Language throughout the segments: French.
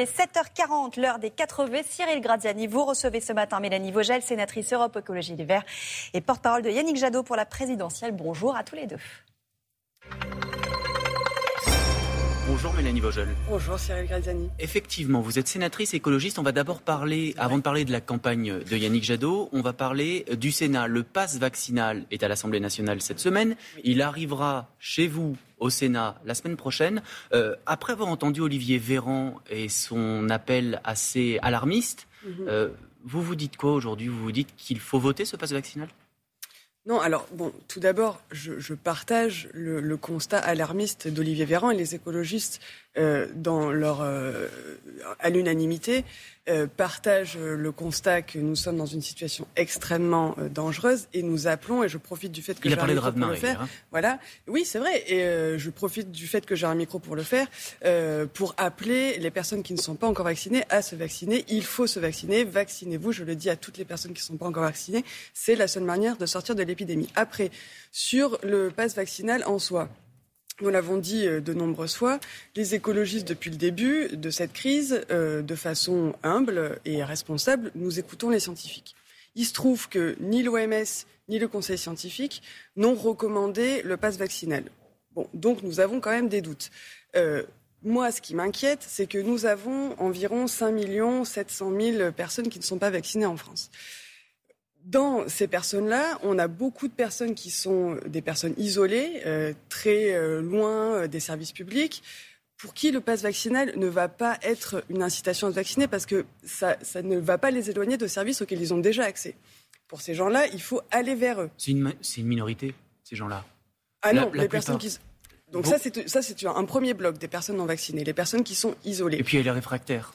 Il est 7h40, l'heure des 4V. Cyril Graziani, vous recevez ce matin Mélanie Vogel, sénatrice Europe Écologie Les Verts et porte-parole de Yannick Jadot pour la présidentielle. Bonjour à tous les deux. Bonjour Mélanie Vogel. Bonjour Cyril Graziani. Effectivement, vous êtes sénatrice écologiste. On va d'abord parler, avant de parler de la campagne de Yannick Jadot, on va parler du Sénat. Le pass vaccinal est à l'Assemblée nationale cette semaine. Il arrivera chez vous au Sénat la semaine prochaine. Euh, après avoir entendu Olivier Véran et son appel assez alarmiste, mhm. euh, vous vous dites quoi aujourd'hui? Vous vous dites qu'il faut voter ce pass vaccinal? Non, alors bon, tout d'abord, je, partage le, constat alarmiste d'Olivier Véran et les écologistes euh, dans leur euh, à l'unanimité euh, partagent le constat que nous sommes dans une situation extrêmement dangereuse et nous appelons et je profite du fait que j'ai un micro pour le faire. Hein. Voilà, oui, c'est vrai et je profite du fait que j'ai un micro pour le faire pour appeler les personnes qui ne sont pas encore vaccinées à se vacciner. Il faut se vacciner, vaccinez-vous. Je le dis à toutes les personnes qui ne sont pas encore vaccinées. C'est la seule manière de sortir de l'épidémie. Après, sur le pass vaccinal en soi. Nous l'avons dit euh, de nombreuses fois, les écologistes, depuis le début de cette crise, euh, de façon humble et responsable, nous écoutons les scientifiques. Il se trouve que ni l'OMS ni le Conseil scientifique n'ont recommandé le pass vaccinal. Donc nous avons quand même des doutes. Euh, moi, ce qui m'inquiète, c'est que nous avons environ 5 700 000 personnes qui ne sont pas vaccinées en France dans ces personnes-là, on a beaucoup de personnes qui sont des personnes isolées, euh, très euh, loin euh, des services publics, pour qui le pass vaccinal ne va pas être une incitation à se vacciner parce que ça, ne va pas les éloigner de services auxquels ils ont déjà accès. Pour ces gens-là, il faut aller vers eux. C'est une, minorité, ces gens-là. Ah non, les personnes qui. Donc ça, c'est un premier bloc des personnes non vaccinées, les personnes qui sont isolées. Et puis il y a les réfractaires.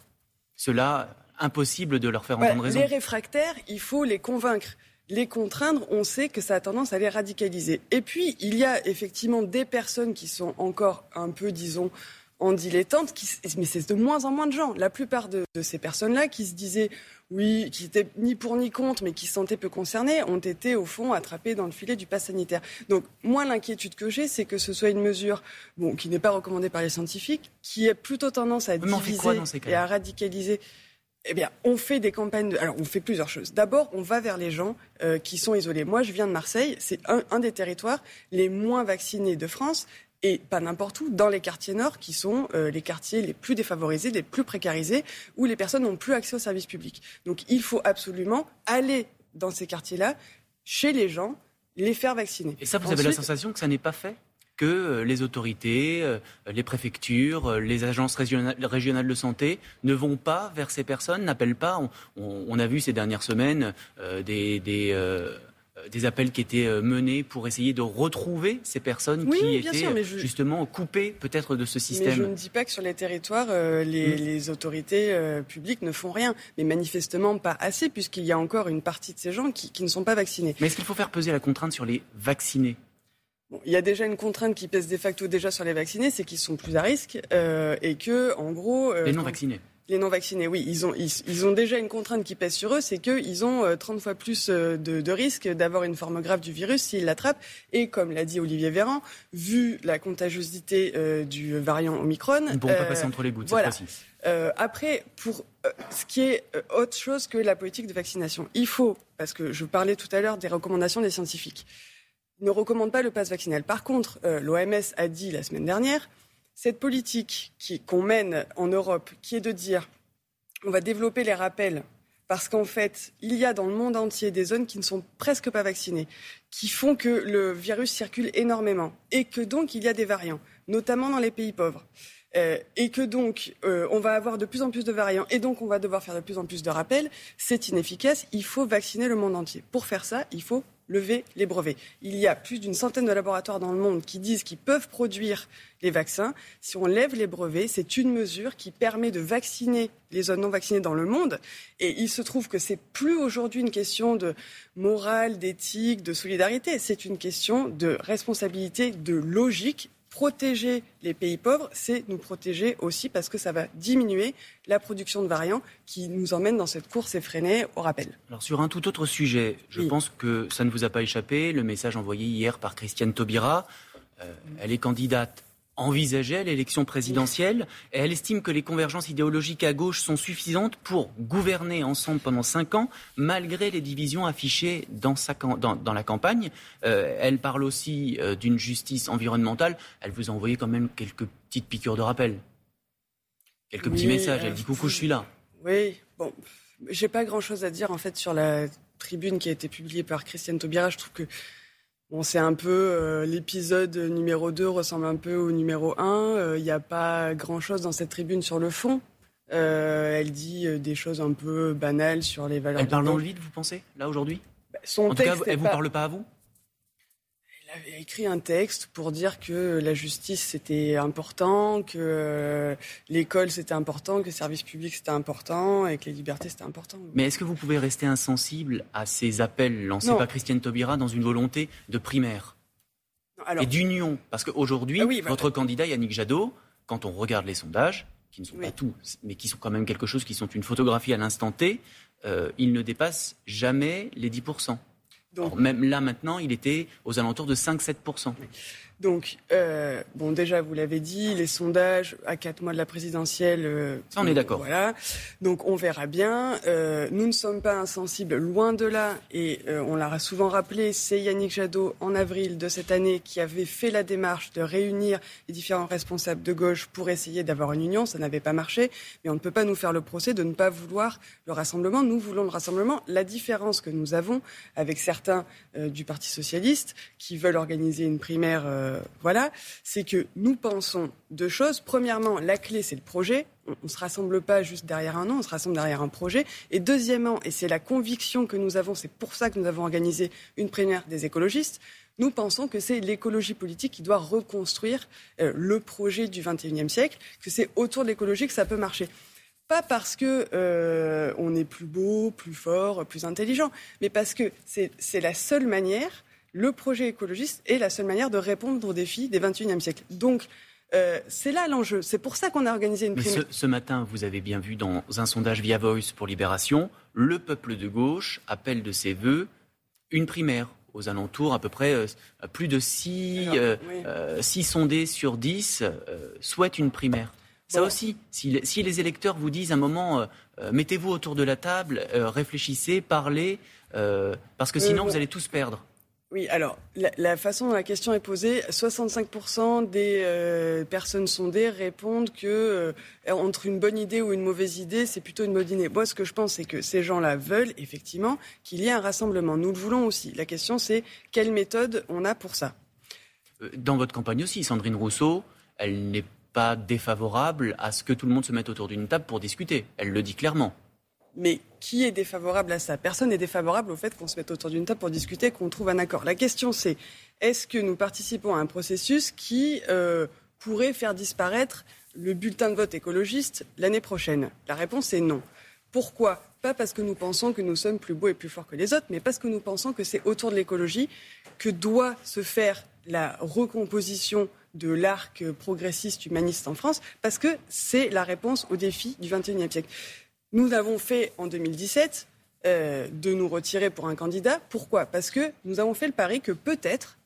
Ceux-là, impossible de leur faire entendre raison. Les réfractaires, il faut les convaincre. Les contraindre, on sait que ça a tendance à les radicaliser. Et puis, il y a effectivement des personnes qui sont encore un peu, disons, en dilettante, qui, mais c'est de moins en moins de gens. La plupart de, ces personnes-là qui se disaient, oui, qui étaient ni pour ni contre, mais qui se sentaient peu concernées, ont été au fond attrapées dans le filet du pass sanitaire. Donc, moi, l'inquiétude que j'ai, c'est que ce soit une mesure, bon, qui n'est pas recommandée par les scientifiques, qui ait plutôt tendance à diviser et à radicaliser eh bien, on fait des campagnes. De... Alors, on fait plusieurs choses. D'abord, on va vers les gens euh, qui sont isolés. Moi, je viens de Marseille. C'est un, des territoires les moins vaccinés de France. Et pas n'importe où, dans les quartiers nord, qui sont euh, les quartiers les plus défavorisés, les plus précarisés, où les personnes n'ont plus accès aux services publics. Donc, il faut absolument aller dans ces quartiers-là, chez les gens, les faire vacciner. Et ça, vous avez la sensation que ça n'est pas fait? Que euh, les autorités, euh, les préfectures, euh, les agences régionales, de santé ne vont pas vers ces personnes, n'appellent pas. On, a vu ces dernières semaines des, des, appels qui étaient menés pour essayer de retrouver ces personnes qui étaient justement coupées peut-être de ce système. Mais je ne dis pas que sur les territoires, les, mm. autorités publiques ne font rien, mais manifestement pas assez, puisqu'il y a encore une partie de ces gens qui, qui ne sont pas vaccinés. Mais est-ce qu'il faut faire peser la contrainte sur les vaccinés? Il y a déjà une contrainte qui pèse de facto déjà sur les vaccinés, c'est qu'ils sont plus à risque euh, et que, en gros, euh, les non vaccinés. Les non vaccinés, oui, ils ont, ils, ont déjà une contrainte qui pèse sur eux, c'est qu'ils ont 30 euh, fois plus de, de risque d'avoir une forme grave du virus s'ils l'attrapent. Et comme l'a dit Olivier Véran, vu la contagiosité du variant Omicron, ils ne pourront pas passer entre les gouttes voilà. après, pour ce qui est autre chose que la politique de vaccination, il faut, parce que je parlais tout à l'heure des recommandations des scientifiques ne recommande pas le pass vaccinal. Par contre, euh, l'OMS a dit la semaine dernière, cette politique qu'on mène en Europe, qui est de dire on va développer les rappels, parce qu'en fait, il y a dans le monde entier des zones qui ne sont presque pas vaccinées, qui font que le virus circule énormément, et que donc il y a des variants, notamment dans les pays pauvres. Euh, et que donc euh, on va avoir de plus en plus de variants et donc on va devoir faire de plus en plus de rappels, c'est inefficace. Il faut vacciner le monde entier. Pour faire ça, il faut lever les brevets. Il y a plus d'une centaine de laboratoires dans le monde qui disent qu'ils peuvent produire les vaccins. Si on lève les brevets, c'est une mesure qui permet de vacciner les zones non vaccinées dans le monde. Et il se trouve que c'est plus aujourd'hui une question de morale, d'éthique, de solidarité. C'est une question de responsabilité, de logique protéger les pays pauvres, c'est nous protéger aussi parce que ça va diminuer la production de variants qui nous emmène dans cette course effrénée au rappel. Alors sur un tout autre sujet, je pense que ça ne vous a pas échappé, le message envoyé hier par Christiane Taubira, euh, elle est candidate envisageait l'élection présidentielle et elle estime que les convergences idéologiques à gauche sont suffisantes pour gouverner ensemble pendant cinq ans malgré les divisions affichées dans, sa, dans, dans la campagne. Euh, elle parle aussi euh, d'une justice environnementale. Elle vous a envoyé quand même quelques petites piqûres de rappel, quelques petits messages. Elle dit coucou, je suis là. Oui, bon, j'ai pas grand-chose à dire en fait sur la tribune qui a été publiée par Christiane Taubira. Je trouve que Bon, c'est un peu euh, l'épisode numéro 2 ressemble un peu au numéro 1. Il n'y a pas grand-chose dans cette tribune sur le fond. Euh, elle dit euh, des choses un peu banales sur les valeurs. Elle parle dans le vide, vous pensez, là aujourd'hui? Bah, Son En tout cas, elle ne vous parle pas à vous? Avait écrit un texte pour dire que la justice c'était important, que euh, l'école c'était important, que le service public c'était important et que les libertés c'était important. Mais est-ce que vous pouvez rester insensible à ces appels lancés par Christiane Taubira dans une volonté de primaire et d'union? Parce qu'aujourd'hui, ah votre candidat Yannick Jadot, quand on regarde les sondages, qui ne sont pas tous, mais qui sont quand même quelque chose, qui sont une photographie à l'instant T, euh, il ne dépasse jamais les 10% même là maintenant, il était aux alentours de 5-7%. Donc, euh, bon, déjà, vous l'avez dit, les sondages à quatre mois de la présidentielle. Euh, Ça, on est d'accord. Voilà. Donc, on verra bien. Euh, nous ne sommes pas insensibles, loin de là. Et euh, on l'a souvent rappelé, c'est Yannick Jadot, en avril de cette année, qui avait fait la démarche de réunir les différents responsables de gauche pour essayer d'avoir une union. Ça n'avait pas marché. Mais on ne peut pas nous faire le procès de ne pas vouloir le rassemblement. Nous voulons le rassemblement. La différence que nous avons avec certains du Parti socialiste qui veulent organiser une primaire euh, voilà, c'est que nous pensons deux choses. Premièrement, la clé, c'est le projet. On ne se rassemble pas juste derrière un nom, on se rassemble derrière un projet. Et deuxièmement, et c'est la conviction que nous avons, c'est pour ça que nous avons organisé une première des écologistes, nous pensons que c'est l'écologie politique qui doit reconstruire euh, le projet du XXIe siècle, que c'est autour de l'écologie que ça peut marcher pas parce que euh, on est plus beau, plus fort, plus intelligent, mais parce que c'est la seule manière le projet écologiste est la seule manière de répondre aux défis des 21e siècle. Donc, euh, c'est là l'enjeu. C'est pour ça qu'on a organisé une primaire. Ce, ce, matin, vous avez bien vu dans un sondage via Voice pour Libération, le peuple de gauche appelle de ses voeux une primaire aux alentours, à peu près euh, plus de 6 euh, sondés sur 10 souhaitent une primaire. Ça aussi, si, si, les électeurs vous disent à un moment, mettez-vous autour de la table, réfléchissez, parlez, parce que sinon vous allez tous perdre. Oui, alors la, façon dont la question est posée, 65% des euh, personnes sondées répondent que euh, une bonne idée ou une mauvaise idée, c'est plutôt une bonne idée. Moi, ce que je pense, c'est que ces gens-là veulent effectivement qu'il y ait un rassemblement. Nous le voulons aussi. La question, c'est quelle méthode on a pour ça? Euh, dans votre campagne aussi, Sandrine Rousseau, elle n'est pas défavorable à ce que tout le monde se mette autour d'une table pour discuter. Elle le dit clairement. Mais qui est défavorable à ça? Personne n'est défavorable au fait qu'on se mette autour d'une table pour discuter, qu'on trouve un accord. La question c'est est-ce que nous participons à un processus qui euh, pourrait faire disparaître le bulletin de vote écologiste l'année prochaine? La réponse est non. Pourquoi? Pas parce que nous pensons que nous sommes plus beaux et plus forts que les autres, mais parce que nous pensons que c'est autour de l'écologie que doit se faire la recomposition de l'arc progressiste humaniste en France, parce que c'est la réponse aux défis du XXIe siècle. Nous avons fait en 2017 euh, de nous retirer pour un candidat. Pourquoi? Parce que nous avons fait le pari que peut-être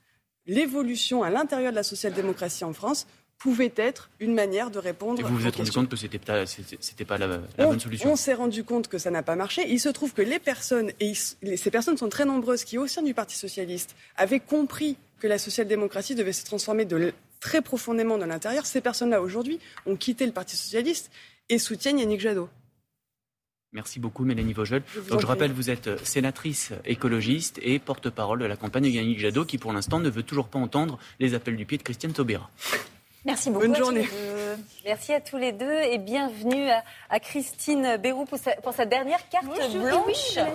l'évolution à l'intérieur de la social-démocratie en France pouvait être une manière de répondre. Et vous vous êtes rendu compte que c'était pas, c'était pas la, bonne solution? On s'est rendu compte que ça n'a pas marché. Il se trouve que les personnes, et ces personnes sont très nombreuses, qui au sein du Parti socialiste avaient compris que la social-démocratie devait se transformer de, très profondément dans l'intérieur. Ces personnes-là aujourd'hui ont quitté le Parti socialiste et soutiennent Yannick Jadot. Merci beaucoup, Mélanie Vogel. Donc, je rappelle, vous êtes sénatrice écologiste et porte-parole de la campagne de Yannick Jadot, qui pour l'instant ne veut toujours pas entendre les appels du pied de Christiane Taubira. Merci beaucoup. Bonne journée. Merci à tous les deux et bienvenue à, Christine Bérou pour sa, dernière carte blanche.